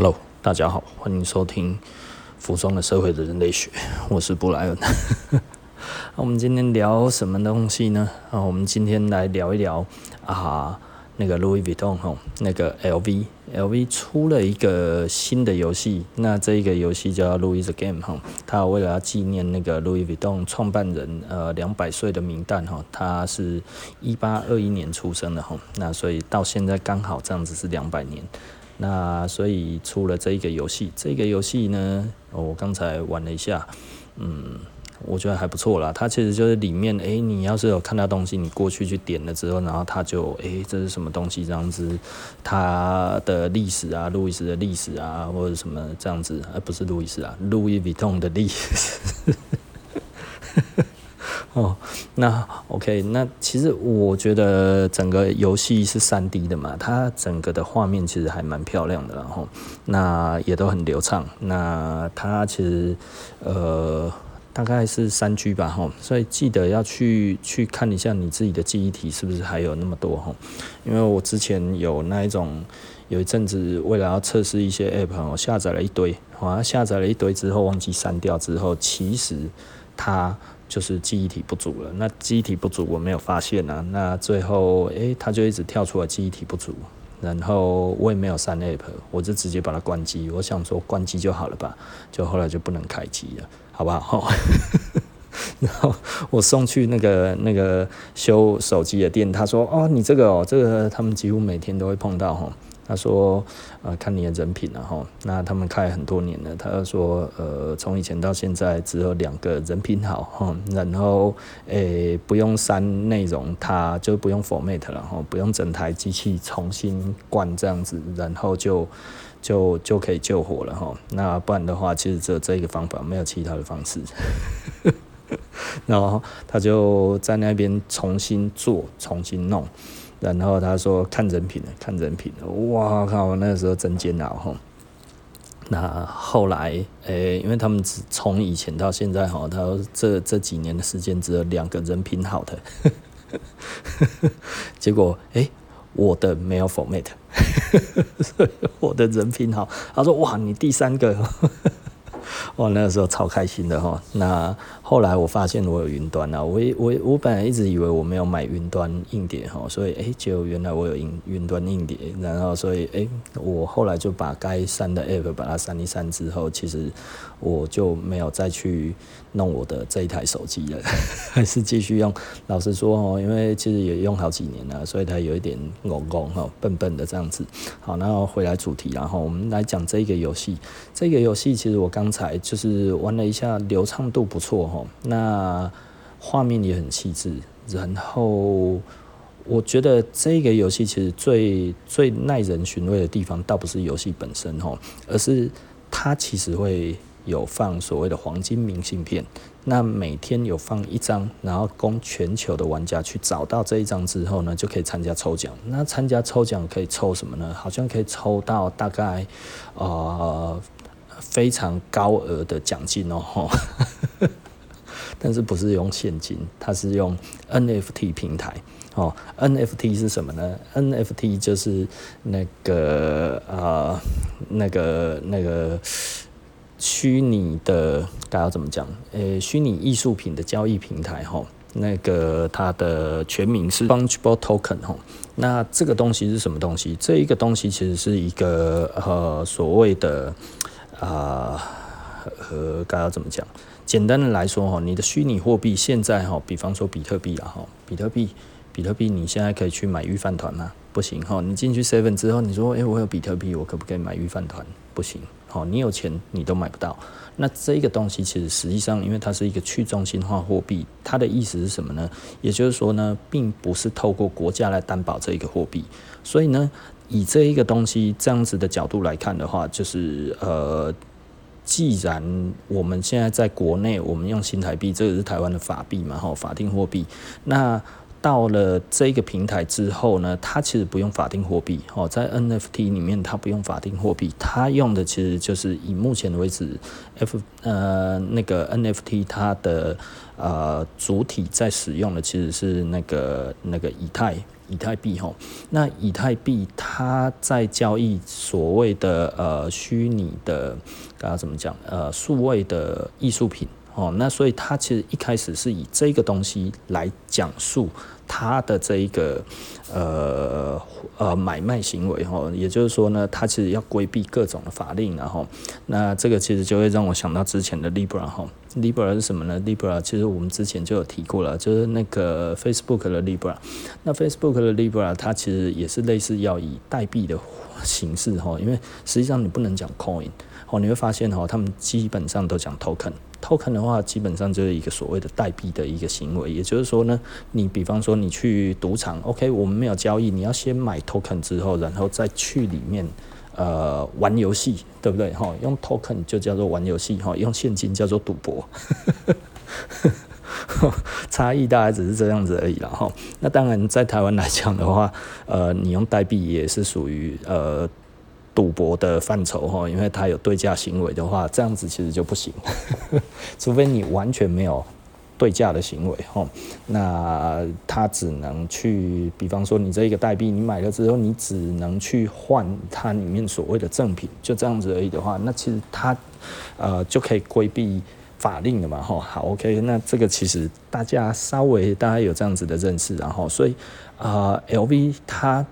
Hello，大家好，欢迎收听《服装的社会的人类学》，我是布莱恩。那我们今天聊什么东西呢？啊，我们今天来聊一聊啊，那个 Louis Vuitton 哈，那个 LV，LV 出了一个新的游戏，那这一个游戏叫 Louis the Game 哈，它为了要纪念那个 Louis Vuitton 创办人呃两百岁的名诞哈，他是一八二一年出生的哈，那所以到现在刚好这样子是两百年。那所以出了这一个游戏，这个游戏呢，我刚才玩了一下，嗯，我觉得还不错啦。它其实就是里面，诶、你要是有看到东西，你过去去点了之后，然后它就，诶、这是什么东西这样子，它的历史啊，路易斯的历史啊，或者什么这样子，而不是路易斯啊，路易威登的历史。哦，那 OK，那其实我觉得整个游戏是三 D 的嘛，它整个的画面其实还蛮漂亮的，然后那也都很流畅。那它其实呃大概是三 G 吧，哈，所以记得要去去看一下你自己的记忆体是不是还有那么多哈，因为我之前有那一种有一阵子为了要测试一些 App，我下载了一堆，好像，下载了一堆之后忘记删掉之后，其实它。就是记忆体不足了，那记忆体不足我没有发现啊，那最后诶、欸，它就一直跳出来记忆体不足，然后我也没有删 app，我就直接把它关机，我想说关机就好了吧，就后来就不能开机了，好不好？然后我送去那个那个修手机的店，他说哦，你这个哦，这个他们几乎每天都会碰到哈。他说：“呃，看你的人品了哈。那他们开很多年了。他说：呃，从以前到现在，只有两个人品好哈。然后，诶、不用删内容，他就不用 format 了哈，不用整台机器重新灌这样子，然后就就就可以救火了哈。那不然的话，其实只有这一个方法，没有其他的方式。然后他就在那边重新做，重新弄。”然后他说看人品了，看人品了，哇靠！那个时候真煎熬哈。那后来，诶、因为他们只从以前到现在哈，他说这这几年的时间只有两个人品好的，结果诶、我的没有 format，所以我的人品好。他说哇，你第三个。哇，那个时候超开心的哈。那后来我发现我有云端了，我我我本来一直以为我没有买云端硬碟哈，所以诶，结果原来我有云云端硬碟，然后所以诶，我后来就把该删的 app 把它删一删之后，其实我就没有再去弄我的这一台手机了，还是继续用。老实说哦，因为其实也用好几年了，所以它有一点懵懵哈，笨笨的这样子。好，然后回来主题，然后我们来讲这个游戏。这个游戏其实我刚才就是玩了一下，流畅度不错哈，那画面也很细致。然后我觉得这个游戏其实最最耐人寻味的地方，倒不是游戏本身哈，而是它其实会。有放所谓的黄金明信片，那每天有放一张，然后供全球的玩家去找到这一张之后呢，就可以参加抽奖。那参加抽奖可以抽什么呢？好像可以抽到大概呃非常高额的奖金哦，但是不是用现金，它是用 NFT 平台哦。NFT 是什么呢？NFT 就是那个呃那个那个。虚拟的，该要怎么讲？呃，虚拟艺术品的交易平台，哈，那个它的全名是 Fungible Token，哈。那这个东西是什么东西？这一个东西其实是一个呃所谓的啊呃，该要怎么讲？简单的来说，哈，你的虚拟货币现在哈，比方说比特币啊，哈，比特币，比特币，你现在可以去买御饭团吗？不行，哈，你进去 Seven 之后，你说，诶，我有比特币，我可不可以买御饭团？不行。好，你有钱你都买不到。那这个东西其实实际上，因为它是一个去中心化货币，它的意思是什么呢？也就是说呢，并不是透过国家来担保这一个货币。所以呢，以这一个东西这样子的角度来看的话，就是呃，既然我们现在在国内，我们用新台币，这个是台湾的法币嘛，哈，法定货币，那。到了这个平台之后呢，它其实不用法定货币哦，在 NFT 里面它不用法定货币，它用的其实就是以目前为止，F 呃那个 NFT 它的呃主体在使用的其实是那个那个以太以太币哈。那以太币它在交易所谓的呃虚拟的，刚刚怎么讲？呃，数位的艺术品哦。那所以它其实一开始是以这个东西来讲述。他的这一个呃呃买卖行为哈，也就是说呢，他其实要规避各种的法令，然后那这个其实就会让我想到之前的 Libra 哈，Libra 是什么呢？Libra 其实我们之前就有提过了，就是那个 Facebook 的 Libra，那 Facebook 的 Libra 它其实也是类似要以代币的形式哈，因为实际上你不能讲 Coin 哦，你会发现哈，他们基本上都讲 Token。Token 的话，基本上就是一个所谓的代币的一个行为，也就是说呢，你比方说你去赌场，OK，我们没有交易，你要先买 Token 之后，然后再去里面呃玩游戏，对不对？哈，用 Token 就叫做玩游戏，哈，用现金叫做赌博，差异大概只是这样子而已了，哈。那当然，在台湾来讲的话，呃，你用代币也是属于呃。赌博的范畴哈，因为它有对价行为的话，这样子其实就不行，除非你完全没有对价的行为哈，那它只能去，比方说你这一个代币你买了之后，你只能去换它里面所谓的赠品，就这样子而已的话，那其实它呃就可以规避法令的嘛哈。好，OK，那这个其实大家稍微大家有这样子的认识，然后所以啊、呃、LV 它。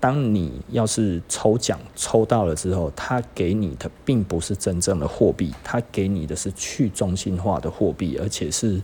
当你要是抽奖抽到了之后，他给你的并不是真正的货币，他给你的是去中心化的货币，而且是。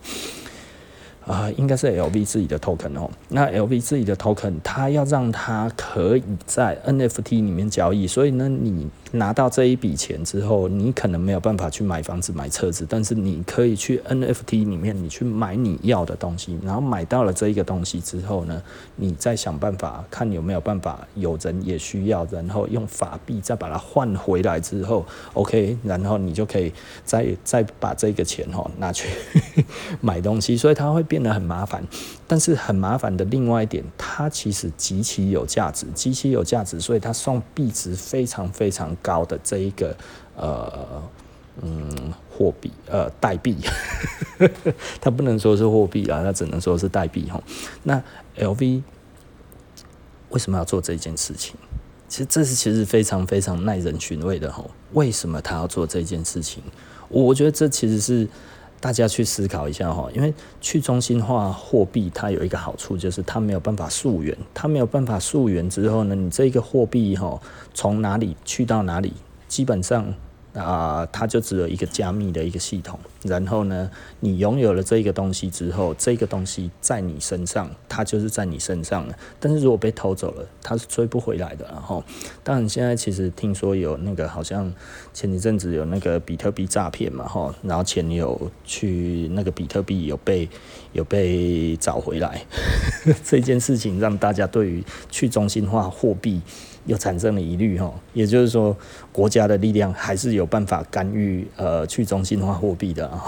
啊、应该是 LV 自己的 token 哦。那 LV 自己的 token，他要让它可以在 NFT 里面交易，所以呢，你拿到这一笔钱之后，你可能没有办法去买房子、买车子，但是你可以去 NFT 里面，你去买你要的东西。然后买到了这一个东西之后呢，你再想办法看有没有办法，有人也需要，然后用法币再把它换回来之后，OK，然后你就可以再再把这个钱哈拿去 买东西，所以它会变。变得很麻烦，但是很麻烦的另外一点，它其实极其有价值，极其有价值，所以它算币值非常非常高的这一个呃嗯货币呃代币，它不能说是货币啊，那只能说是代币哈。那 LV 为什么要做这件事情？其实这是其实非常非常耐人寻味的哈。为什么他要做这件事情？我觉得这其实是。大家去思考一下哈，因为去中心化货币它有一个好处，就是它没有办法溯源，它没有办法溯源之后呢，你这个货币哈从哪里去到哪里，基本上。啊、它就只有一个加密的一个系统，然后呢，你拥有了这个东西之后，这个东西在你身上，它就是在你身上了。但是如果被偷走了，它是追不回来的。然后，当然现在其实听说有那个好像前一阵子有那个比特币诈骗嘛，哈，然后前女友去那个比特币有被有被找回来，这件事情让大家对于去中心化货币。又产生了疑虑哈，也就是说，国家的力量还是有办法干预呃去中心化货币的啊。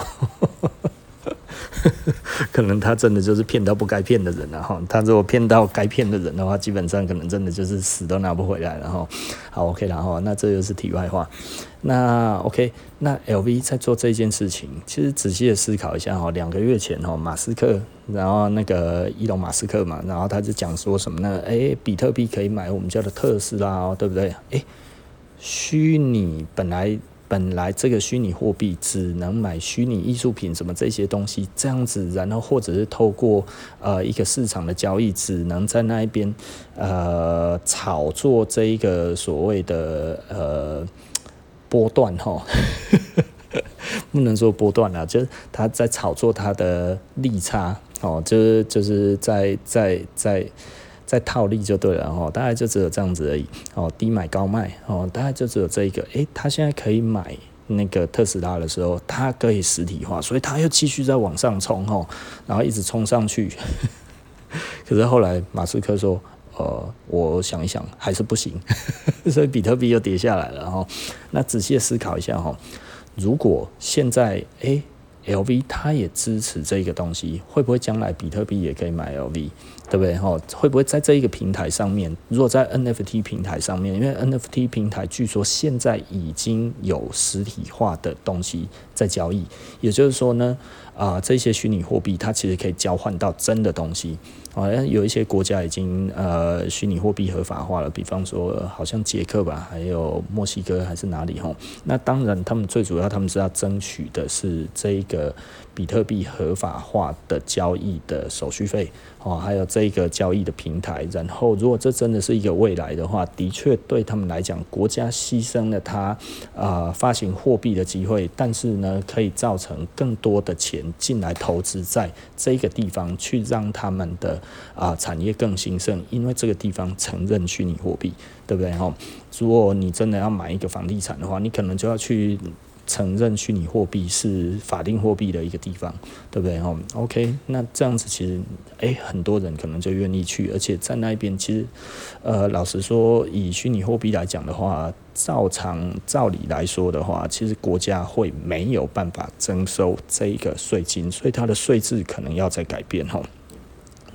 可能他真的就是骗到不该骗的人了哈。他如果骗到该骗的人的话，基本上可能真的就是死都拿不回来了哈。好，OK，然后那这就是题外话。那 OK，那 LV 在做这件事情，其实仔细的思考一下哈，两个月前哈，马斯克，然后那个伊隆马斯克嘛，然后他就讲说什么呢？诶，比特币可以买我们叫的特斯拉，对不对？诶，虚拟本来。本来这个虚拟货币只能买虚拟艺术品什么这些东西，这样子，然后或者是透过呃一个市场的交易，只能在那一边呃炒作这一个所谓的呃波段哈，不能说波段了，就是他在炒作他的利差哦，就是就是在在在。在套利就对了，哦，大概就只有这样子而已，哦，低买高卖，哦，大概就只有这一个，诶、他现在可以买那个特斯拉的时候，他可以实体化，所以他又继续在往上冲，哦，然后一直冲上去，可是后来马斯克说，呃，我想一想还是不行，所以比特币又跌下来了，哈，那仔细思考一下，哈，如果现在，诶、LV 它也支持这个东西，会不会将来比特币也可以买 LV？对不对？哈，会不会在这一个平台上面？如果在 NFT 平台上面，因为 NFT 平台据说现在已经有实体化的东西在交易，也就是说呢，啊、这些虚拟货币它其实可以交换到真的东西。好像有一些国家已经呃虚拟货币合法化了，比方说好像捷克吧，还有墨西哥还是哪里吼？那当然，他们最主要他们是要争取的是这一个比特币合法化的交易的手续费哦，还有这个交易的平台。然后，如果这真的是一个未来的话，的确对他们来讲，国家牺牲了它啊、呃、发行货币的机会，但是呢，可以造成更多的钱进来投资在这个地方，去让他们的。啊，产业更兴盛，因为这个地方承认虚拟货币，对不对？哈，如果你真的要买一个房地产的话，你可能就要去承认虚拟货币是法定货币的一个地方，对不对？哈，OK，那这样子其实，哎，很多人可能就愿意去，而且在那边，其实，呃，老实说，以虚拟货币来讲的话，照常照理来说的话，其实国家会没有办法征收这一个税金，所以它的税制可能要再改变，哈。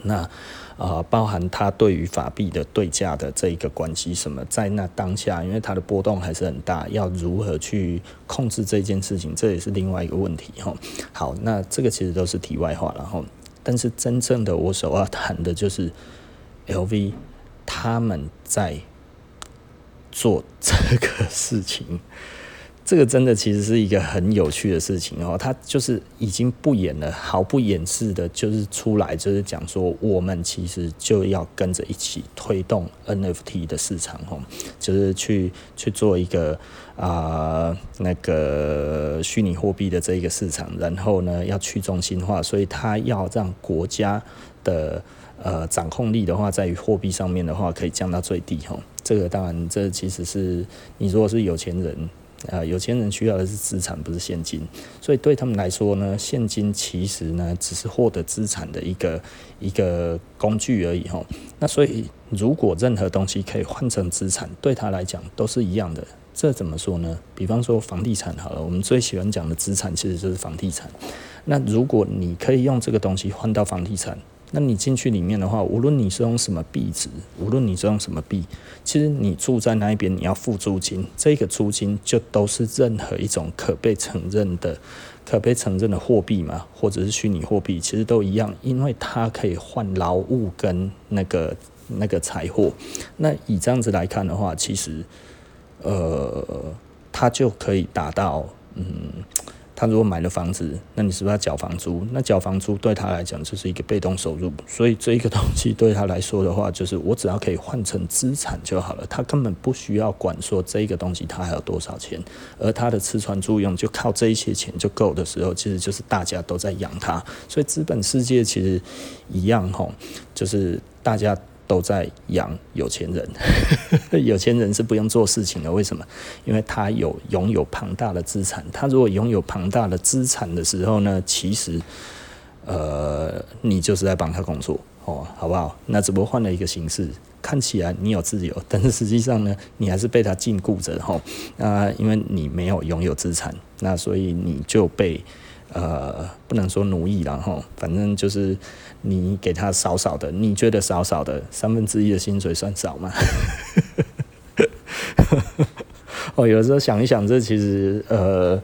那、呃，包含它对于法币的对价的这一个关系，什么在那当下，因为它的波动还是很大，要如何去控制这件事情，这也是另外一个问题哈。好，那这个其实都是题外话了哈。但是真正的我所要谈的就是 LV 他们在做这个事情。这个真的其实是一个很有趣的事情哦，他就是已经不演了，毫不掩饰的，就是出来就是讲说，我们其实就要跟着一起推动 NFT 的市场哦，就是去去做一个啊、那个虚拟货币的这一个市场，然后呢要去中心化，所以他要让国家的呃掌控力的话，在于货币上面的话可以降到最低哈。这个当然，这其实是你如果是有钱人。啊，有钱人需要的是资产，不是现金，所以对他们来说呢，现金其实呢只是获得资产的一个一个工具而已哈。那所以如果任何东西可以换成资产，对他来讲都是一样的。这怎么说呢？比方说房地产好了，我们最喜欢讲的资产其实就是房地产。那如果你可以用这个东西换到房地产，那你进去里面的话，无论你是用什么币值，无论你是用什么币，其实你住在那一边，你要付租金，这个租金就都是任何一种可被承认的、可被承认的货币嘛，或者是虚拟货币，其实都一样，因为它可以换劳务跟那个那个财货。那以这样子来看的话，其实，呃，它就可以达到，嗯。他如果买了房子，那你是不是要缴房租？那缴房租对他来讲就是一个被动收入，所以这一个东西对他来说的话，就是我只要可以换成资产就好了。他根本不需要管说这一个东西他还有多少钱，而他的吃穿住用就靠这一些钱就够的时候，其实就是大家都在养他。所以资本世界其实一样吼，就是大家。都在养有钱人，有钱人是不用做事情的。为什么？因为他有拥有庞大的资产。他如果拥有庞大的资产的时候呢，其实，呃，你就是在帮他工作哦，好不好？那只不过换了一个形式，看起来你有自由，但是实际上呢，你还是被他禁锢着哈。那因为你没有拥有资产，那所以你就被。呃，不能说奴役了哈，反正就是你给他少少的，你觉得少少的三分之一的薪水算少吗？哦，有的时候想一想，这其实呃，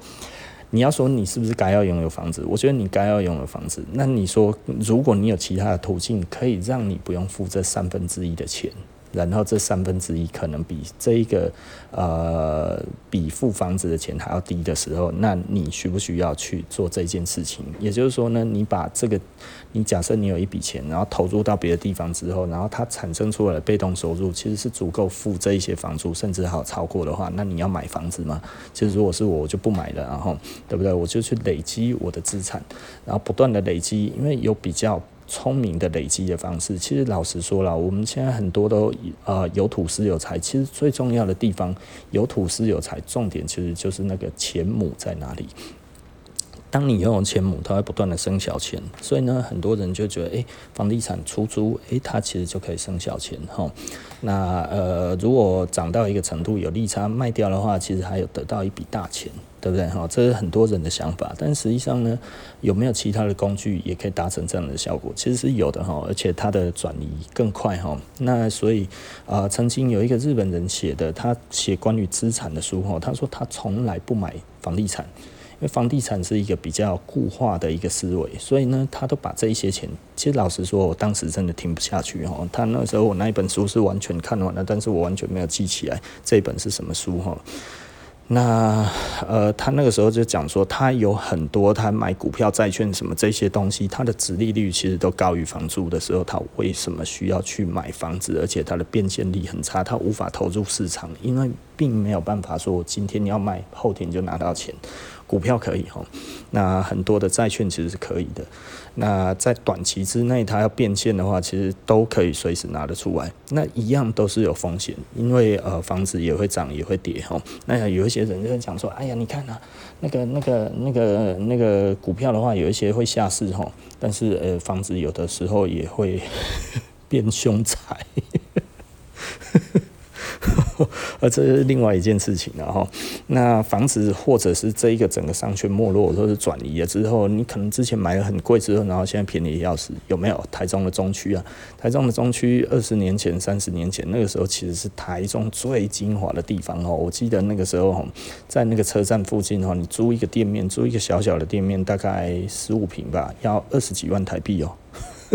你要说你是不是该要拥有房子？我觉得你该要拥有房子。那你说，如果你有其他的途径，可以让你不用付这三分之一的钱。然后这三分之一可能比这一个呃比付房子的钱还要低的时候，那你需不需要去做这件事情？也就是说呢，你把这个，你假设你有一笔钱，然后投入到别的地方之后，然后它产生出来的被动收入其实是足够付这一些房租，甚至还有超过的话，那你要买房子吗？其实如果是我，我就不买了，然后对不对？我就去累积我的资产，然后不断的累积，因为有比较。聪明的累积的方式，其实老实说了，我们现在很多都呃有土司有财。其实最重要的地方有土司有财，重点其实就是那个钱母在哪里。当你拥有钱母，它会不断的生小钱，所以呢，很多人就觉得，诶，房地产出租，诶，它其实就可以生小钱，哈。那呃，如果涨到一个程度有利差卖掉的话，其实还有得到一笔大钱，对不对？哈，这是很多人的想法，但实际上呢，有没有其他的工具也可以达成这样的效果？其实是有的哈，而且它的转移更快哈。那所以啊、曾经有一个日本人写的，他写关于资产的书哈，他说他从来不买房地产。因为房地产是一个比较固化的一个思维，所以呢，他都把这一些钱，其实老实说，我当时真的听不下去哈。他那时候我那一本书是完全看完了，但是我完全没有记起来这一本是什么书哈。那呃，他那个时候就讲说，他有很多他买股票、债券什么这些东西，他的殖利率其实都高于房租的时候，他为什么需要去买房子？而且他的变现力很差，他无法投入市场，因为并没有办法说，我今天要卖，后天就拿到钱。股票可以哈，那很多的债券其实是可以的。那在短期之内，它要变现的话，其实都可以随时拿得出来。那一样都是有风险，因为呃房子也会涨也会跌哈。那有一些人就会讲说，哎呀，你看啊，那个那个那个那个股票的话，有一些会下市哈，但是呃房子有的时候也会 变凶残。而 这是另外一件事情了哈。那房子或者是这一个整个商圈没落，或者是转移了之后，你可能之前买了很贵之后，然后现在便宜要死，有没有？台中的中区啊，台中的中区二十年前、三十年前那个时候其实是台中最精华的地方哦。我记得那个时候在那个车站附近哦，你租一个店面，租一个小小的店面，大概十五平吧，要二十几万台币哦，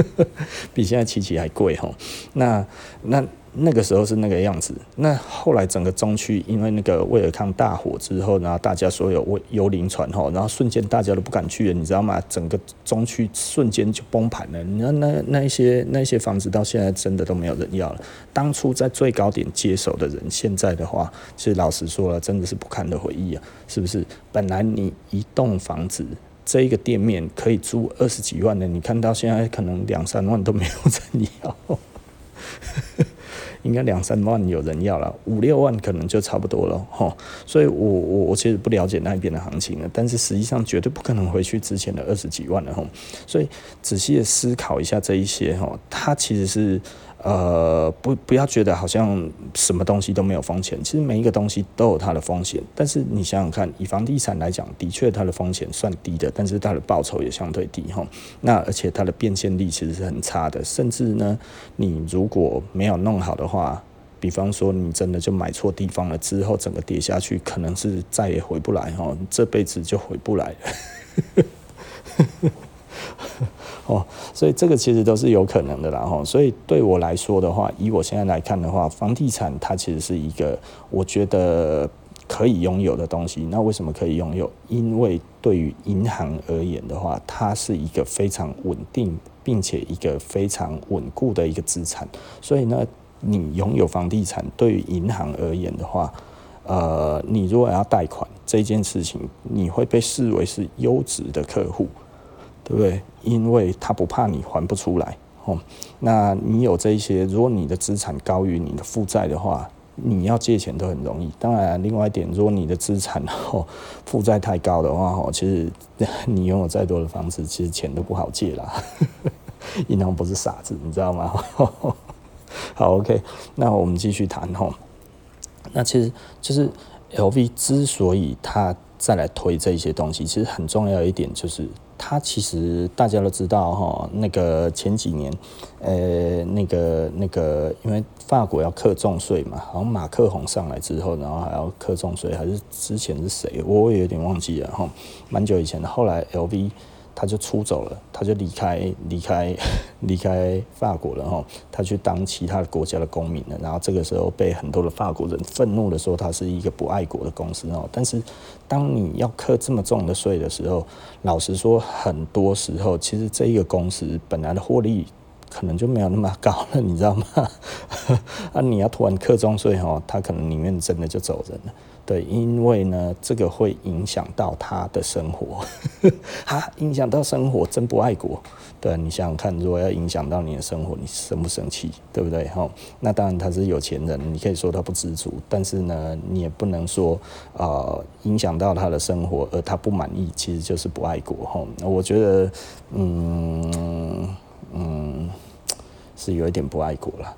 比现在七期还贵哈。那那。那个时候是那个样子，那后来整个中区因为那个威尔康大火之后，然后大家所有幽灵船吼，然后瞬间大家都不敢去了，你知道吗？整个中区瞬间就崩盘了。那那那一些那一些房子到现在真的都没有人要了。当初在最高点接手的人，现在的话，其实老实说了，真的是不堪的回忆啊，是不是？本来你一栋房子这一个店面可以租二十几万的，你看到现在可能两三万都没有人要。应该两三万有人要了，五六万可能就差不多了哈。所以我我我其实不了解那边的行情了，但是实际上绝对不可能回去之前的二十几万了哈。所以仔细的思考一下这一些哈，它其实是。呃，不，不要觉得好像什么东西都没有风险，其实每一个东西都有它的风险。但是你想想看，以房地产来讲，的确它的风险算低的，但是它的报酬也相对低哈。那而且它的变现力其实是很差的，甚至呢，你如果没有弄好的话，比方说你真的就买错地方了，之后整个跌下去，可能是再也回不来哈，这辈子就回不来了。哦，所以这个其实都是有可能的啦，哈。所以对我来说的话，以我现在来看的话，房地产它其实是一个我觉得可以拥有的东西。那为什么可以拥有？因为对于银行而言的话，它是一个非常稳定，并且一个非常稳固的一个资产。所以呢，你拥有房地产，对于银行而言的话，呃，你如果要贷款这件事情，你会被视为是优质的客户。对不对？因为他不怕你还不出来，哦，那你有这些，如果你的资产高于你的负债的话，你要借钱都很容易。当然，另外一点，如果你的资产哦负债太高的话，哦，其实你拥有再多的房子，其实钱都不好借啦。银行不是傻子，你知道吗？好，OK，那我们继续谈哦。那其实就是 LV 之所以他再来推这些东西，其实很重要一点就是。它其实大家都知道哈，那个前几年，呃，那个那个，因为法国要克重税嘛，好像马克宏上来之后，然后还要克重税，还是之前是谁，我也有点忘记了哈，蛮久以前的。后来 LV。他就出走了，他就离开离开 离开法国了哈，他去当其他的国家的公民了。然后这个时候被很多的法国人愤怒的说他是一个不爱国的公司哦。但是当你要课这么重的税的时候，老实说，很多时候其实这一个公司本来的获利可能就没有那么高了，你知道吗？啊，你要突然课重税哦，他可能宁愿真的就走人了。对，因为呢，这个会影响到他的生活，哈，影响到生活，真不爱国。对，你想想看，如果要影响到你的生活，你生不生气？对不对？哈，那当然他是有钱人，你可以说他不知足，但是呢，你也不能说呃影响到他的生活而他不满意，其实就是不爱国。哈，我觉得，嗯嗯，是有一点不爱国了。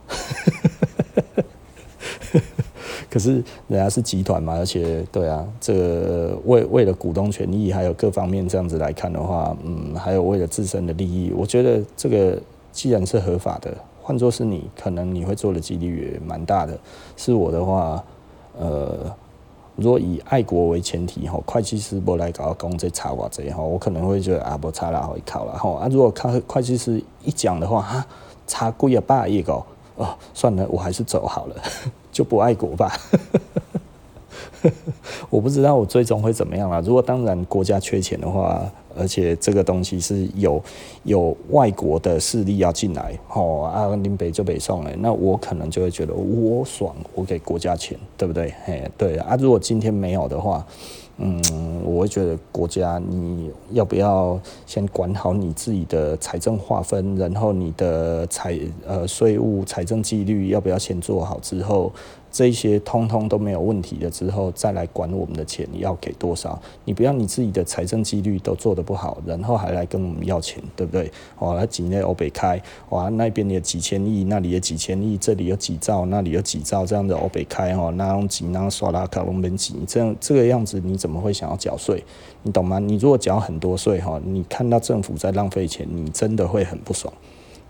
可是人家是集团嘛，而且对啊，这个为为了股东权益还有各方面这样子来看的话，嗯，还有为了自身的利益，我觉得这个既然是合法的，换作是你，可能你会做的几率也蛮大的。是我的话，呃，如果以爱国为前提哈，会计师不来搞公这查我这哈，我可能会觉得啊不查了会考了哈啊，如果看会计师一讲的话哈，查贵啊八亿个哦，算了，我还是走好了。就不爱国吧，我不知道我最终会怎么样啦。如果当然国家缺钱的话，而且这个东西是有有外国的势力要进来，哦阿根廷北就北送了，那我可能就会觉得我爽，我给国家钱，对不对？嘿，对啊。如果今天没有的话。嗯，我会觉得国家你要不要先管好你自己的财政划分，然后你的财呃税务财政纪律要不要先做好之后。这些通通都没有问题了之后，再来管我们的钱你要给多少？你不要你自己的财政纪律都做得不好，然后还来跟我们要钱，对不对？哇，他境内欧北开，哇，那边有几千亿，那里有几千亿，这里有几兆，那里有几兆，这样的欧北开哦，那种几那刷拉卡隆本几，这样这个样子，你怎么会想要缴税？你懂吗？你如果缴很多税哈，你看到政府在浪费钱，你真的会很不爽，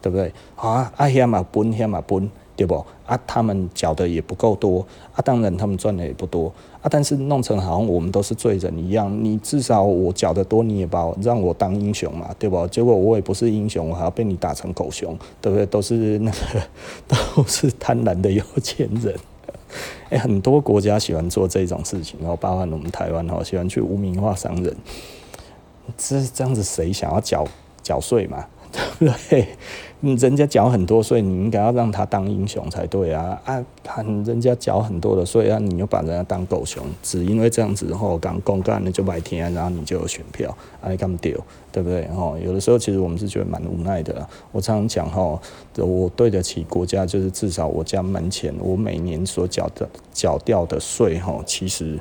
对不对？啊，阿遐嘛分，遐嘛分。对不啊？他们缴的也不够多啊，当然他们赚的也不多啊。但是弄成好像我们都是罪人一样，你至少我缴的多，你也把我让我当英雄嘛，对不？结果我也不是英雄，我还要被你打成狗熊，对不对？都是那个 都是贪婪的有钱人。哎，很多国家喜欢做这种事情，然后包含我们台湾哈，喜欢去污名化商人。这这样子谁想要缴缴税嘛？对 不对？人家缴很多税，你应该要让他当英雄才对啊！啊，人家缴很多的税啊，你又把人家当狗熊，只因为这样子，然后刚公干的就白天，然后你就有选票，啊，你干丢，对不对？哦，有的时候其实我们是觉得蛮无奈的。我常常讲哈，我对得起国家，就是至少我家门前我每年所缴的缴掉的税哈，其实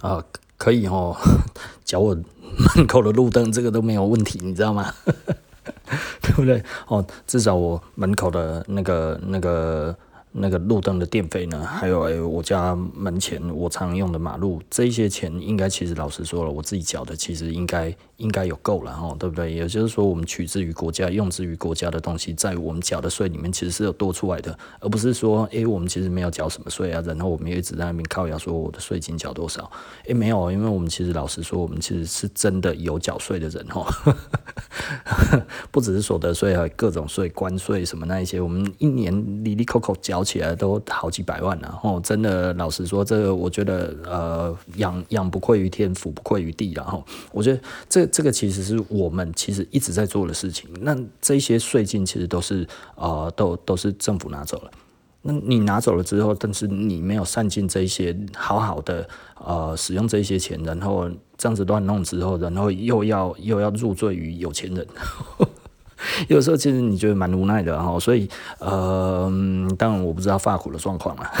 啊可以哈，缴我门口的路灯，这个都没有问题，你知道吗？对不对？哦，至少我门口的那个那个。那个路灯的电费呢？还有，我家门前我常用的马路，这些钱应该其实老实说了，我自己缴的其实应该应该有够了哈，对不对？也就是说，我们取之于国家，用之于国家的东西，在我们缴的税里面其实是有多出来的，而不是说诶，我们其实没有缴什么税啊，然后我们也一直在那边靠谣说我的税金缴多少？诶，没有，因为我们其实老实说，我们其实是真的有缴税的人哈，不只是所得税啊，各种税、关税什么那一些，我们一年里里扣扣缴。起来都好几百万了，哦，真的，老实说，这个我觉得，呃，养养不愧于天，福不愧于地，然后我觉得这这个其实是我们其实一直在做的事情。那这些税金其实都是，呃，都都是政府拿走了。那你拿走了之后，但是你没有善尽这些好好的，呃，使用这些钱，然后这样子乱弄之后，然后又要又要入赘于有钱人。有时候其实你觉得蛮无奈的哈，所以呃，当然我不知道法国的状况了。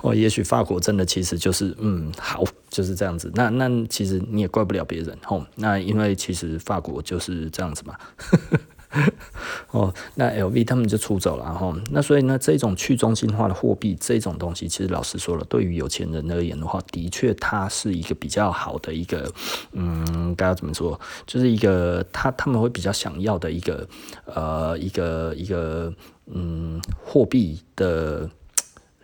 哦，也许法国真的其实就是嗯好就是这样子，那那其实你也怪不了别人吼，那因为其实法国就是这样子嘛。哦，那 LV 他们就出走了哈，那所以呢，这种去中心化的货币这种东西，其实老实说了，对于有钱人而言的话，的确它是一个比较好的一个，嗯，该要怎么说，就是一个他他们会比较想要的一个，呃，一个一个嗯货币的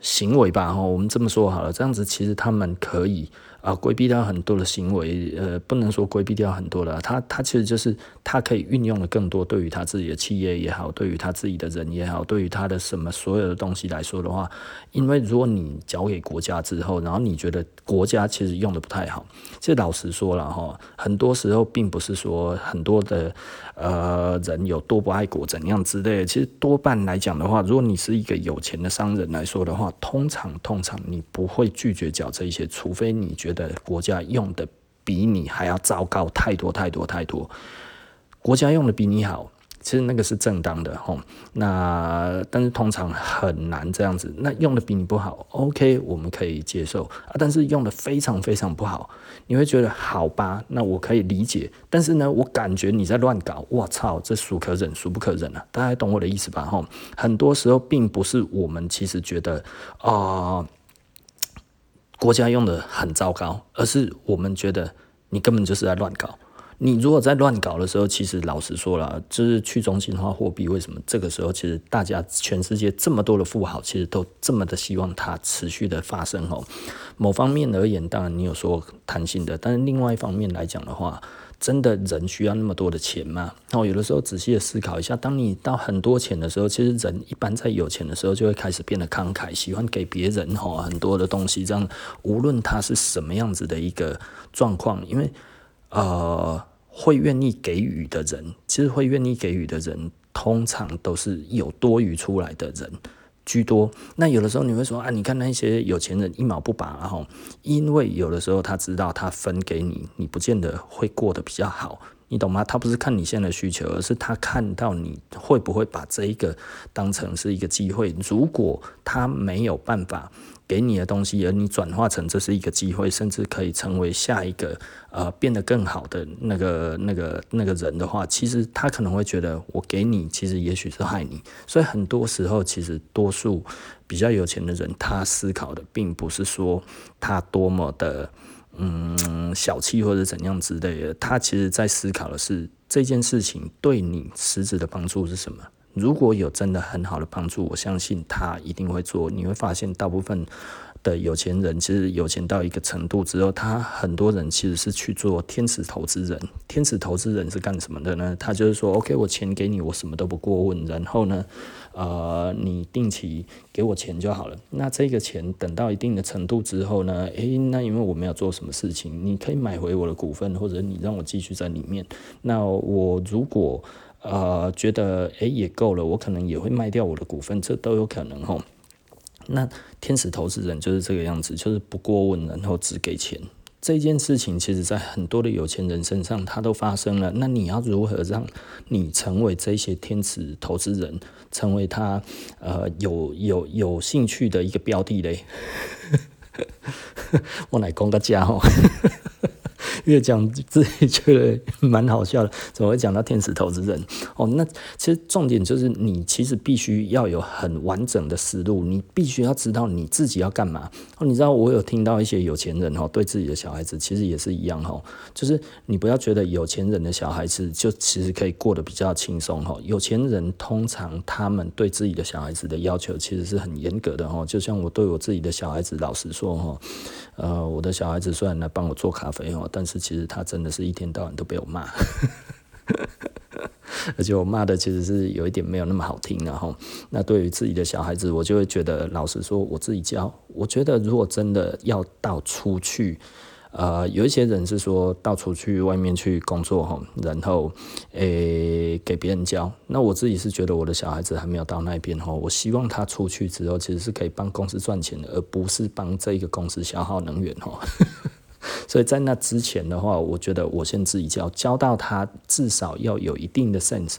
行为吧哈，我们这么说好了，这样子其实他们可以。啊，规避掉很多的行为，呃，不能说规避掉很多了，他他其实就是他可以运用的更多，对于他自己的企业也好，对于他自己的人也好，对于他的什么所有的东西来说的话，因为如果你交给国家之后，然后你觉得国家其实用的不太好，这老实说了哈，很多时候并不是说很多的呃人有多不爱国怎样之类的，其实多半来讲的话，如果你是一个有钱的商人来说的话，通常通常你不会拒绝缴这一些，除非你觉得国家用的比你还要糟糕太多太多太多，国家用的比你好。其实那个是正当的吼，那但是通常很难这样子。那用的比你不好，OK，我们可以接受啊。但是用的非常非常不好，你会觉得好吧？那我可以理解。但是呢，我感觉你在乱搞，我操，这孰可忍孰不可忍啊？大家懂我的意思吧？吼，很多时候并不是我们其实觉得啊、国家用的很糟糕，而是我们觉得你根本就是在乱搞。你如果在乱搞的时候，其实老实说了，就是去中心化货币，为什么这个时候其实大家全世界这么多的富豪，其实都这么的希望它持续的发生哦。某方面而言，当然你有说弹性的，但是另外一方面来讲的话，真的人需要那么多的钱吗？哦，有的时候仔细的思考一下，当你到很多钱的时候，其实人一般在有钱的时候就会开始变得慷慨，喜欢给别人哈很多的东西，这样无论他是什么样子的一个状况，因为。呃，会愿意给予的人，其实会愿意给予的人，通常都是有多余出来的人居多。那有的时候你会说啊，你看那些有钱人一毛不拔，然后因为有的时候他知道他分给你，你不见得会过得比较好，你懂吗？他不是看你现在的需求，而是他看到你会不会把这一个当成是一个机会。如果他没有办法。给你的东西，而你转化成这是一个机会，甚至可以成为下一个呃变得更好的那个那个那个人的话，其实他可能会觉得我给你，其实也许是害你。所以很多时候，其实多数比较有钱的人，他思考的并不是说他多么的嗯小气或者怎样之类的，他其实在思考的是这件事情对你实质的帮助是什么。如果有真的很好的帮助，我相信他一定会做。你会发现，大部分的有钱人其实有钱到一个程度之后，他很多人其实是去做天使投资人。天使投资人是干什么的呢？他就是说，OK，我钱给你，我什么都不过问，然后呢，呃，你定期给我钱就好了。那这个钱等到一定的程度之后呢，诶，那因为我没有做什么事情，你可以买回我的股份，或者你让我继续在里面。那我如果呃，觉得诶也够了，我可能也会卖掉我的股份，这都有可能吼。那天使投资人就是这个样子，就是不过问，然后只给钱。这件事情其实在很多的有钱人身上，它都发生了。那你要如何让你成为这些天使投资人，成为他呃有有有兴趣的一个标的嘞？我来讲个价吼。越讲自己觉得蛮好笑的，怎么会讲到天使投资人？哦，那其实重点就是你其实必须要有很完整的思路，你必须要知道你自己要干嘛。哦，你知道我有听到一些有钱人哦，对自己的小孩子其实也是一样哦，就是你不要觉得有钱人的小孩子就其实可以过得比较轻松哈。有钱人通常他们对自己的小孩子的要求其实是很严格的哈，就像我对我自己的小孩子，老实说哈，呃，我的小孩子虽然来帮我做咖啡哦，但是。其实他真的是一天到晚都被我骂，而且我骂的其实是有一点没有那么好听，然后那对于自己的小孩子，我就会觉得，老实说，我自己教，我觉得如果真的要到出去。呃，有一些人是说到处去外面去工作哈，然后诶、给别人教。那我自己是觉得我的小孩子还没有到那边哈，我希望他出去之后其实是可以帮公司赚钱的，而不是帮这一个公司消耗能源哈。所以在那之前的话，我觉得我先自己教，教到他至少要有一定的 sense。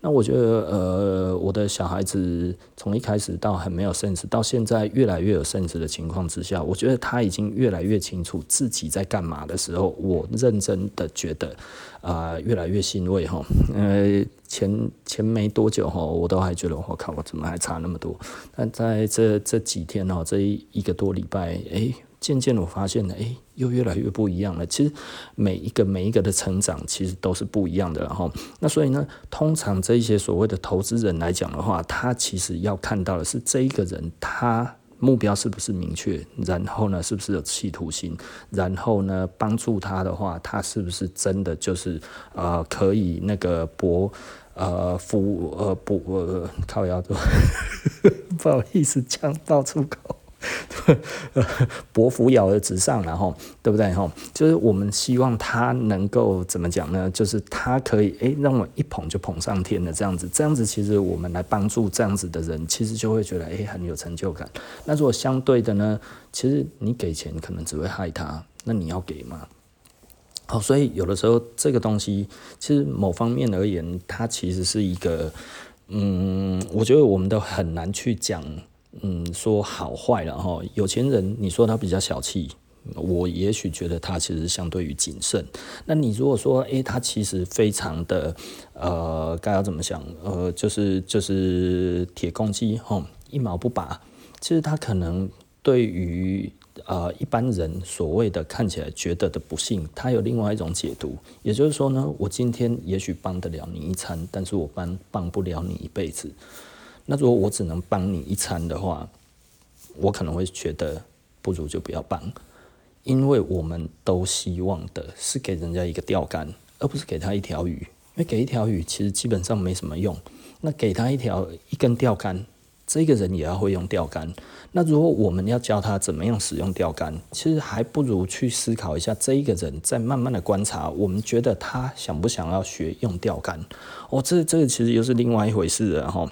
那我觉得，呃，我的小孩子从一开始到很没有 sense，到现在越来越有 sense 的情况之下，我觉得他已经越来越清楚自己在干嘛的时候，我认真的觉得，啊、越来越欣慰哈。呃，前前没多久哈，我都还觉得我靠，我怎么还差那么多？但在这这几天哦，这一一个多礼拜，诶。渐渐的，我发现了，哎，又越来越不一样了。其实每一个每一个的成长，其实都是不一样的。然后，那所以呢，通常这一些所谓的投资人来讲的话，他其实要看到的是这一个人，他目标是不是明确，然后呢，是不是有企图心，然后呢，帮助他的话，他是不是真的就是呃，可以那个博呃，福呃，不呃，靠腰多，不好意思，讲到出口。伯父咬而直上，然后对不对？哈，就是我们希望他能够怎么讲呢？就是他可以诶，让我一捧就捧上天的这样子，这样子其实我们来帮助这样子的人，其实就会觉得诶，很有成就感。那如果相对的呢？其实你给钱可能只会害他，那你要给吗？好，所以有的时候这个东西，其实某方面而言，它其实是一个，嗯，我觉得我们都很难去讲。嗯，说好坏了哈。有钱人，你说他比较小气，我也许觉得他其实相对于谨慎。那你如果说，诶、他其实非常的，呃，该要怎么想？呃，就是就是铁公鸡，吼，一毛不拔。其实他可能对于呃一般人所谓的看起来觉得的不幸，他有另外一种解读。也就是说呢，我今天也许帮得了你一餐，但是我帮帮不了你一辈子。那如果我只能帮你一餐的话，我可能会觉得不如就不要帮，因为我们都希望的是给人家一个钓竿，而不是给他一条鱼。因为给一条鱼其实基本上没什么用，那给他一条一根钓竿。这个人也要会用钓竿。那如果我们要教他怎么样使用钓竿，其实还不如去思考一下，这一个人在慢慢的观察，我们觉得他想不想要学用钓竿？哦，这这个其实又是另外一回事了哈。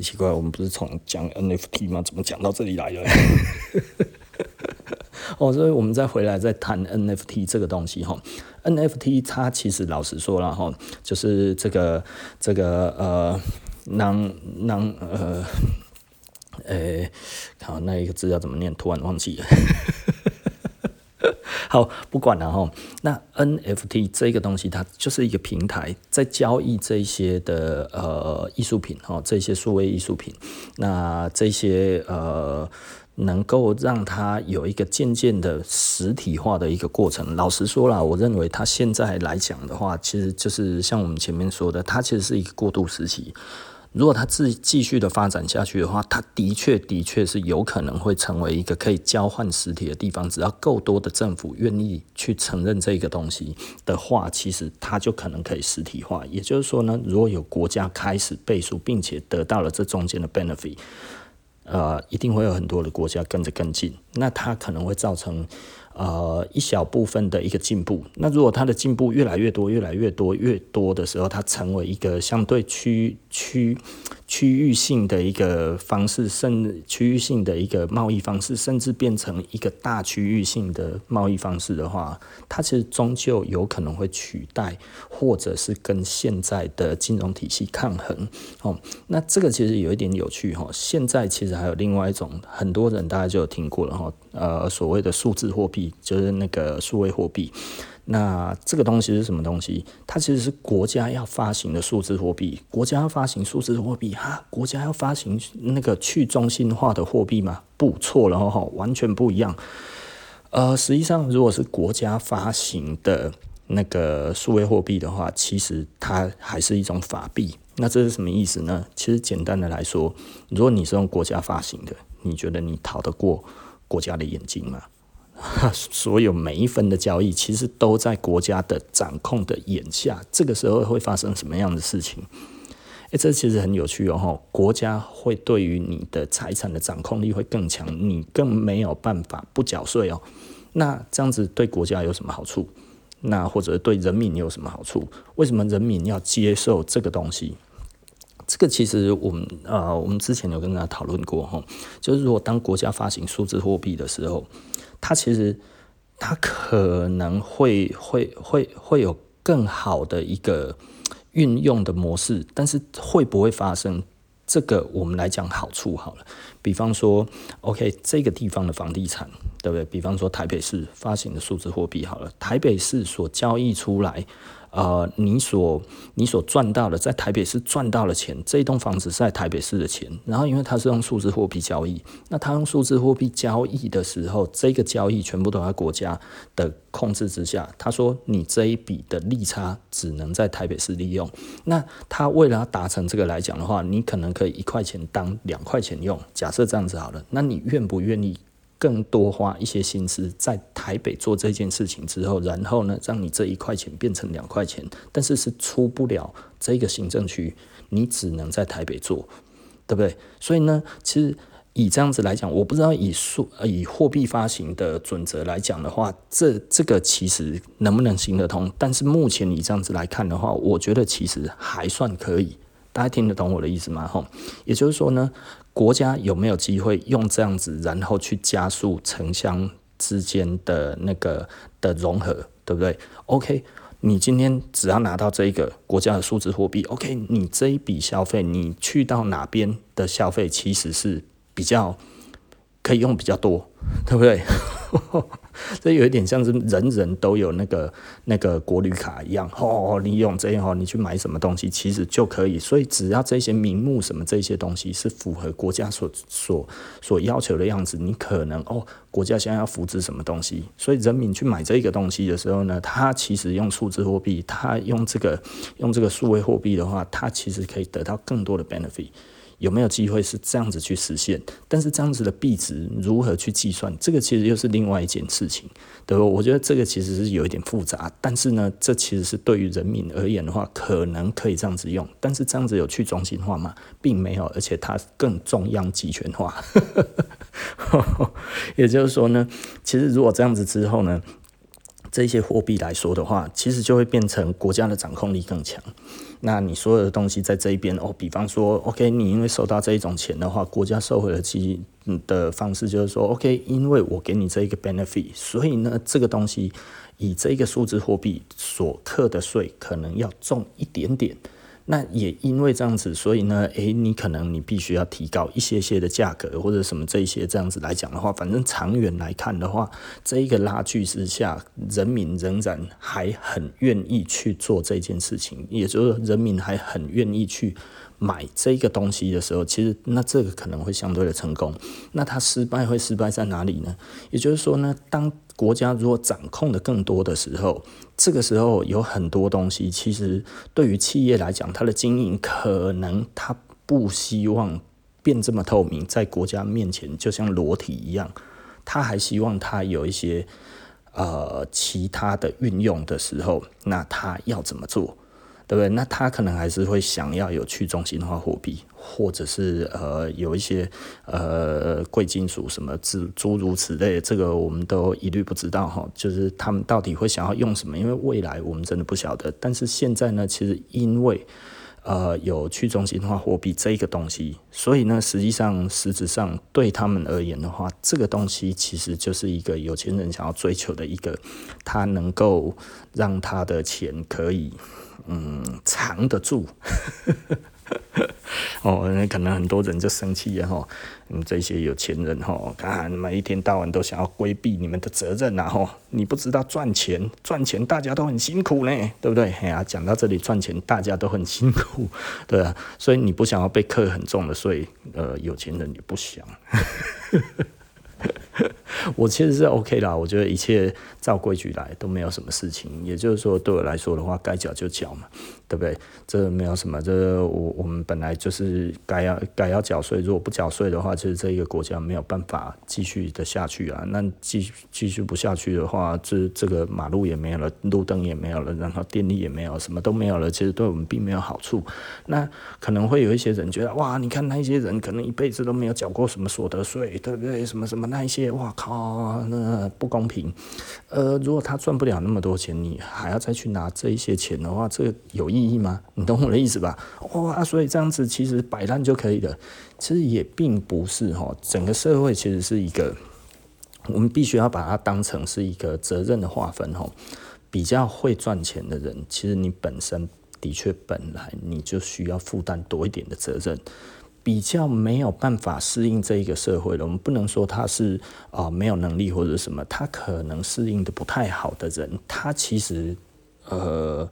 奇怪，我们不是从讲 NFT 吗？怎么讲到这里来了？哦，所以我们再回来再谈 NFT 这个东西哈。NFT 它其实老实说了哈，就是这个这个呃，让让呃。诶、好，那一个字要怎么念？突然忘记了。好，不管了哈。那 NFT 这个东西，它就是一个平台，在交易这些的呃艺术品哈，这些数位艺术品。那这些呃，能够让它有一个渐渐的实体化的一个过程。老实说啦，我认为它现在来讲的话，其实就是像我们前面说的，它其实是一个过渡时期。如果它自继续的发展下去的话，它的确的确是有可能会成为一个可以交换实体的地方。只要够多的政府愿意去承认这个东西的话，其实它就可能可以实体化。也就是说呢，如果有国家开始背书，并且得到了这中间的 benefit，呃，一定会有很多的国家跟着跟进。那它可能会造成。呃，一小部分的一个进步。那如果它的进步越来越多、越来越多、越多的时候，它成为一个相对区区区域性的一个方式，甚至区域性的一个贸易方式，甚至变成一个大区域性的贸易方式的话，它其实终究有可能会取代，或者是跟现在的金融体系抗衡。哦，那这个其实有一点有趣哈。现在其实还有另外一种，很多人大家就有听过了哈。呃，所谓的数字货币就是那个数位货币，那这个东西是什么东西？它其实是国家要发行的数字货币。国家要发行数字货币哈，国家要发行那个去中心化的货币吗？不错了哈，完全不一样。呃，实际上如果是国家发行的那个数位货币的话，其实它还是一种法币。那这是什么意思呢？其实简单的来说，如果你是用国家发行的，你觉得你逃得过？国家的眼睛吗，所有每一分的交易其实都在国家的掌控的眼下。这个时候会发生什么样的事情？诶，这其实很有趣哦。国家会对于你的财产的掌控力会更强，你更没有办法不缴税哦。那这样子对国家有什么好处？那或者对人民有什么好处？为什么人民要接受这个东西？这个其实我们呃，我们之前有跟大家讨论过哈，就是如果当国家发行数字货币的时候，它其实它可能会会会会有更好的一个运用的模式，但是会不会发生？这个我们来讲好处好了，比方说，OK，这个地方的房地产，对不对？比方说台北市发行的数字货币好了，台北市所交易出来。呃，你所你所赚到的，在台北市赚到的钱，这一栋房子是在台北市的钱，然后因为它是用数字货币交易，那它用数字货币交易的时候，这个交易全部都在国家的控制之下。他说，你这一笔的利差只能在台北市利用。那他为了要达成这个来讲的话，你可能可以一块钱当两块钱用。假设这样子好了，那你愿不愿意？更多花一些心思在台北做这件事情之后，然后呢，让你这一块钱变成两块钱，但是是出不了这个行政区，你只能在台北做，对不对？所以呢，其实以这样子来讲，我不知道以数以货币发行的准则来讲的话，这这个其实能不能行得通？但是目前你这样子来看的话，我觉得其实还算可以。大家听得懂我的意思吗？吼，也就是说呢，国家有没有机会用这样子，然后去加速城乡之间的那个的融合，对不对？OK，你今天只要拿到这一个国家的数字货币，OK，你这一笔消费，你去到哪边的消费，其实是。比较可以用比较多，对不对？这有一点像是人人都有那个那个国旅卡一样哦，你用这样哦，你去买什么东西其实就可以。所以只要这些名目什么这些东西是符合国家所所所要求的样子，你可能哦，国家现在要扶持什么东西，所以人民去买这个东西的时候呢，他其实用数字货币，他用这个用这个数位货币的话，他其实可以得到更多的 benefit。有没有机会是这样子去实现？但是这样子的币值如何去计算？这个其实又是另外一件事情，对吧？我觉得这个其实是有一点复杂。但是呢，这其实是对于人民而言的话，可能可以这样子用。但是这样子有去中心化吗？并没有，而且它更中央集权化。也就是说呢，其实如果这样子之后呢，这些货币来说的话，其实就会变成国家的掌控力更强。那你所有的东西在这一边哦，比方说，OK，你因为收到这一种钱的话，国家收回的机的方式就是说，OK，因为我给你这一个 benefit，所以呢，这个东西以这个数字货币所课的税可能要重一点点。那也因为这样子，所以呢，诶、你可能你必须要提高一些些的价格，或者什么这些这样子来讲的话，反正长远来看的话，这一个拉锯之下，人民仍然还很愿意去做这件事情，也就是人民还很愿意去买这个东西的时候，其实那这个可能会相对的成功。那它失败会失败在哪里呢？也就是说呢，当国家如果掌控的更多的时候，这个时候有很多东西，其实对于企业来讲，它的经营可能它不希望变这么透明，在国家面前就像裸体一样，他还希望他有一些呃其他的运用的时候，那他要怎么做？对不对？那他可能还是会想要有去中心化货币，或者是呃有一些呃贵金属什么诸诸如此类，这个我们都一律不知道哈。就是他们到底会想要用什么？因为未来我们真的不晓得。但是现在呢，其实因为呃有去中心化货币这一个东西，所以呢，实际上实质上对他们而言的话，这个东西其实就是一个有钱人想要追求的一个，他能够让他的钱可以。嗯，藏得住，哦，那可能很多人就生气了哈。嗯，这些有钱人哈，看每一天到晚都想要规避你们的责任呐哈。你不知道赚钱，赚钱大家都很辛苦呢，对不对？哎呀，讲到这里赚钱大家都很辛苦，对啊，所以你不想要被课很重的税，呃，有钱人也不想。我其实是 OK 啦，我觉得一切照规矩来都没有什么事情。也就是说，对我来说的话，该缴就缴嘛，对不对？这没有什么，这我我们本来就是该要该要缴税，如果不缴税的话，其实这一个国家没有办法继续的下去啊。那继继续不下去的话，这这个马路也没有了，路灯也没有了，然后电力也没有，什么都没有了，其实对我们并没有好处。那可能会有一些人觉得，哇，你看那些人可能一辈子都没有缴过什么所得税，对不对？什么什么那一些，哇靠！那不公平。呃，如果他赚不了那么多钱，你还要再去拿这一些钱的话，这个有意义吗？你懂我的意思吧？哇、哦，所以这样子其实摆烂就可以了。其实也并不是哈，整个社会其实是一个，我们必须要把它当成是一个责任的划分哈。比较会赚钱的人，其实你本身的确本来你就需要负担多一点的责任。比较没有办法适应这一个社会的，我们不能说他是啊、呃、没有能力或者什么，他可能适应的不太好的人，他其实呃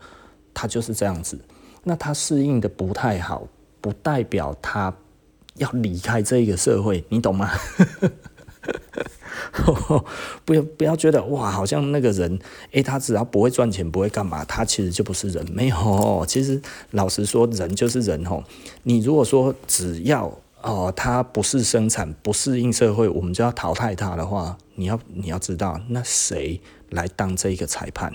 他就是这样子。那他适应的不太好，不代表他要离开这个社会，你懂吗？不要不要觉得哇，好像那个人，诶、他只要不会赚钱，不会干嘛，他其实就不是人。没有，其实老实说，人就是人吼。你如果说只要哦、他不是生产，不适应社会，我们就要淘汰他的话，你要你要知道，那谁来当这个裁判？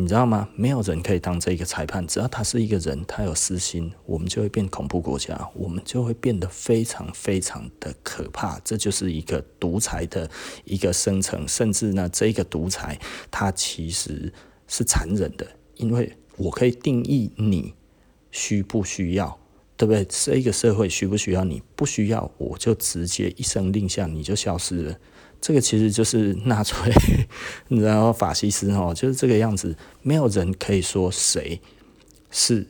你知道吗？没有人可以当这个裁判，只要他是一个人，他有私心，我们就会变恐怖国家，我们就会变得非常非常的可怕。这就是一个独裁的一个生成，甚至呢，这个独裁它其实是残忍的，因为我可以定义你需不需要，对不对？这个社会需不需要你？不需要，我就直接一声令下，你就消失了。这个其实就是纳粹，然后法西斯哦，就是这个样子。没有人可以说谁是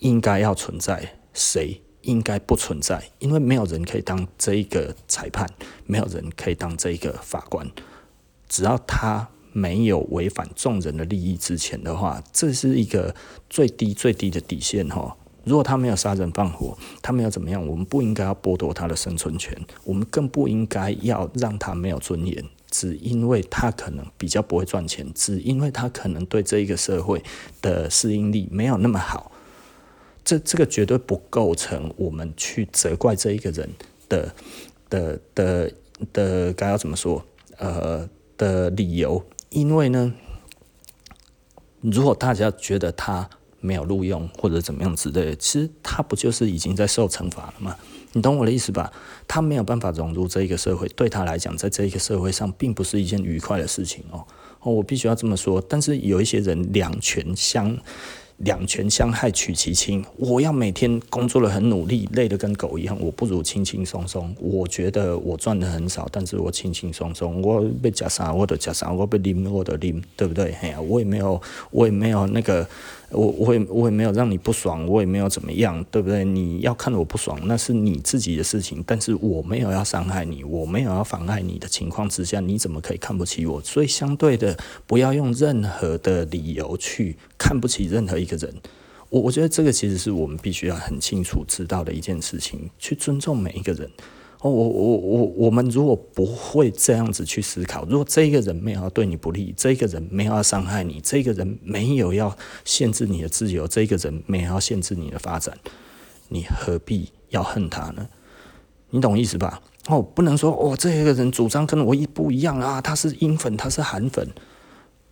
应该要存在，谁应该不存在，因为没有人可以当这一个裁判，没有人可以当这一个法官。只要他没有违反众人的利益之前的话，这是一个最低最低的底线哈。如果他没有杀人放火，他没有怎么样，我们不应该要剥夺他的生存权，我们更不应该要让他没有尊严，只因为他可能比较不会赚钱，只因为他可能对这一个社会的适应力没有那么好，这这个绝对不构成我们去责怪这一个人的的的的该要怎么说呃的理由，因为呢，如果大家觉得他。没有录用或者怎么样之类的，其实他不就是已经在受惩罚了吗？你懂我的意思吧？他没有办法融入这一个社会，对他来讲，在这一个社会上，并不是一件愉快的事情哦。哦，我必须要这么说。但是有一些人两全相。两全相害取其轻，我要每天工作的很努力，累得跟狗一样，我不如轻轻松松。我觉得我赚的很少，但是我轻轻松松。我被夹啥我都夹啥，我被拎我都拎，对不对？嘿呀，我也没有，我也没有那个，我我也我也没有让你不爽，我也没有怎么样，对不对？你要看我不爽，那是你自己的事情，但是我没有要伤害你，我没有要妨碍你的情况之下，你怎么可以看不起我？所以相对的，不要用任何的理由去。看不起任何一个人，我我觉得这个其实是我们必须要很清楚知道的一件事情，去尊重每一个人。哦，我我我我们如果不会这样子去思考，如果这个人没有要对你不利，这个人没有要伤害你，这个人没有要限制你的自由，这个人没有要限制你的发展，你何必要恨他呢？你懂意思吧？哦，不能说哦，这个人主张跟我一不一样啊，他是英粉，他是韩粉，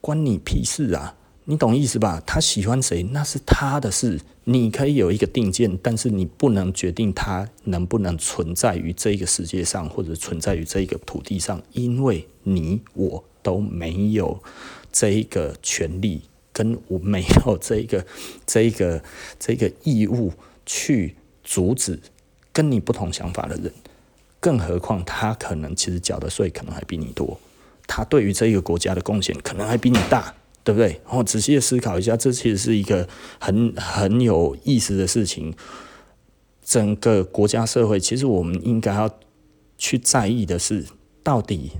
关你屁事啊！你懂意思吧？他喜欢谁那是他的事，你可以有一个定见，但是你不能决定他能不能存在于这个世界上，或者存在于这个土地上，因为你我都没有这一个权利，跟我没有这一个这一个这个义务去阻止跟你不同想法的人，更何况他可能其实缴的税可能还比你多，他对于这个国家的贡献可能还比你大。对不对？然后仔细的思考一下，这其实是一个很很有意思的事情。整个国家社会，其实我们应该要去在意的是，到底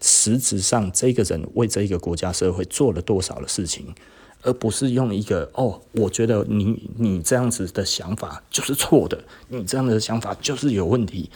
实质上这个人为这个国家社会做了多少的事情，而不是用一个哦，我觉得你你这样子的想法就是错的，你这样的想法就是有问题。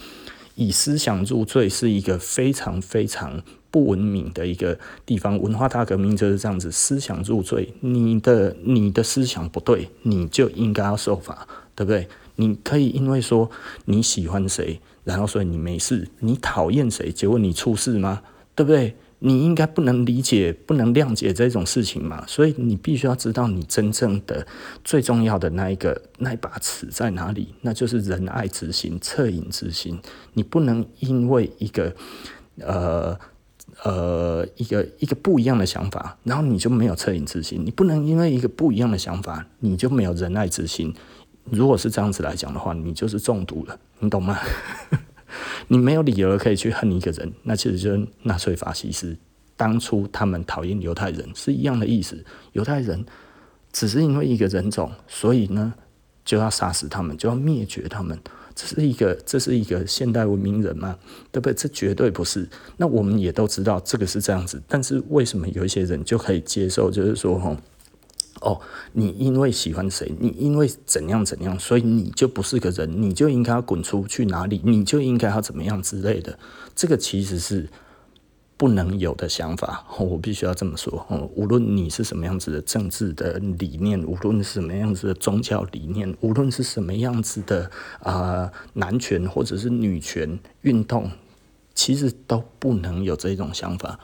以思想入罪是一个非常非常。不文明的一个地方，文化大革命就是这样子，思想入罪，你的你的思想不对，你就应该要受罚，对不对？你可以因为说你喜欢谁，然后所以你没事；你讨厌谁，结果你出事吗？对不对？你应该不能理解、不能谅解这种事情嘛。所以你必须要知道，你真正的最重要的那一个那一把尺在哪里，那就是仁爱之心、恻隐之心。你不能因为一个呃。呃，一个一个不一样的想法，然后你就没有恻隐之心。你不能因为一个不一样的想法，你就没有仁爱之心。如果是这样子来讲的话，你就是中毒了，你懂吗？你没有理由可以去恨一个人，那其实就是纳粹法西斯当初他们讨厌犹太人是一样的意思。犹太人只是因为一个人种，所以呢就要杀死他们，就要灭绝他们。这是一个，这是一个现代文明人吗？对不对？这绝对不是。那我们也都知道这个是这样子，但是为什么有一些人就可以接受？就是说，吼，哦，你因为喜欢谁，你因为怎样怎样，所以你就不是个人，你就应该要滚出去哪里，你就应该要怎么样之类的。这个其实是。不能有的想法，我必须要这么说。无论你是什么样子的政治的理念，无论是什么样子的宗教理念，无论是什么样子的啊、男权或者是女权运动，其实都不能有这种想法。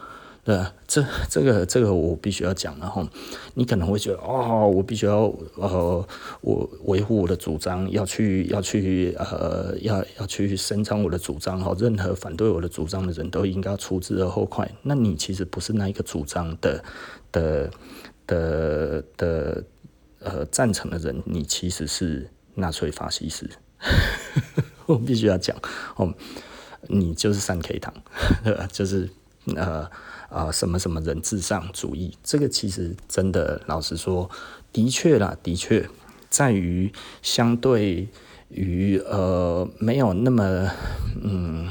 对，这这个这个我必须要讲，然后你可能会觉得哦，我必须要呃，我维护我的主张，要去要去呃，要要去伸张我的主张哈，任何反对我的主张的人都应该除之而后快。那你其实不是那一个主张的的的的呃赞成的人，你其实是纳粹法西斯。我必须要讲哦，你就是三 K 党，就是呃。啊、什么什么人至上主义，这个其实真的，老实说，的确啦，的确，在于相对于呃，没有那么嗯，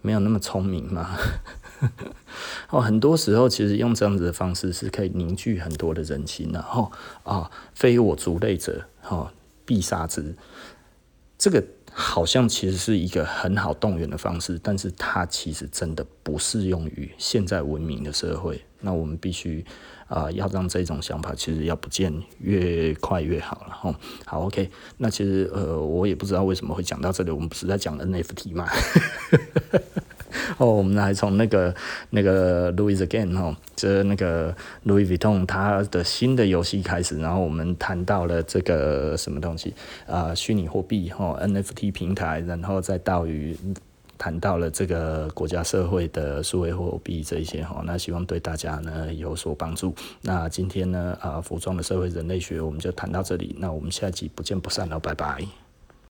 没有那么聪明嘛。哦，很多时候其实用这样子的方式是可以凝聚很多的人心，然后啊，非我族类者，哈、哦，必杀之，这个。好像其实是一个很好动员的方式，但是它其实真的不适用于现在文明的社会。那我们必须啊、要让这种想法其实要不见越快越好了。吼，好，OK。那其实呃，我也不知道为什么会讲到这里，我们不是在讲 NFT 吗？哦，我们来从那个那个 Louis Again 哦，这那个 Louis Vuitton 它的新的游戏开始，然后我们谈到了这个什么东西啊，虚拟货币哦，NFT 平台，然后再到于谈到了这个国家社会的数位货币这一些哈，那希望对大家呢有所帮助。那今天呢啊，服装的社会人类学我们就谈到这里，那我们下集不见不散了，拜拜。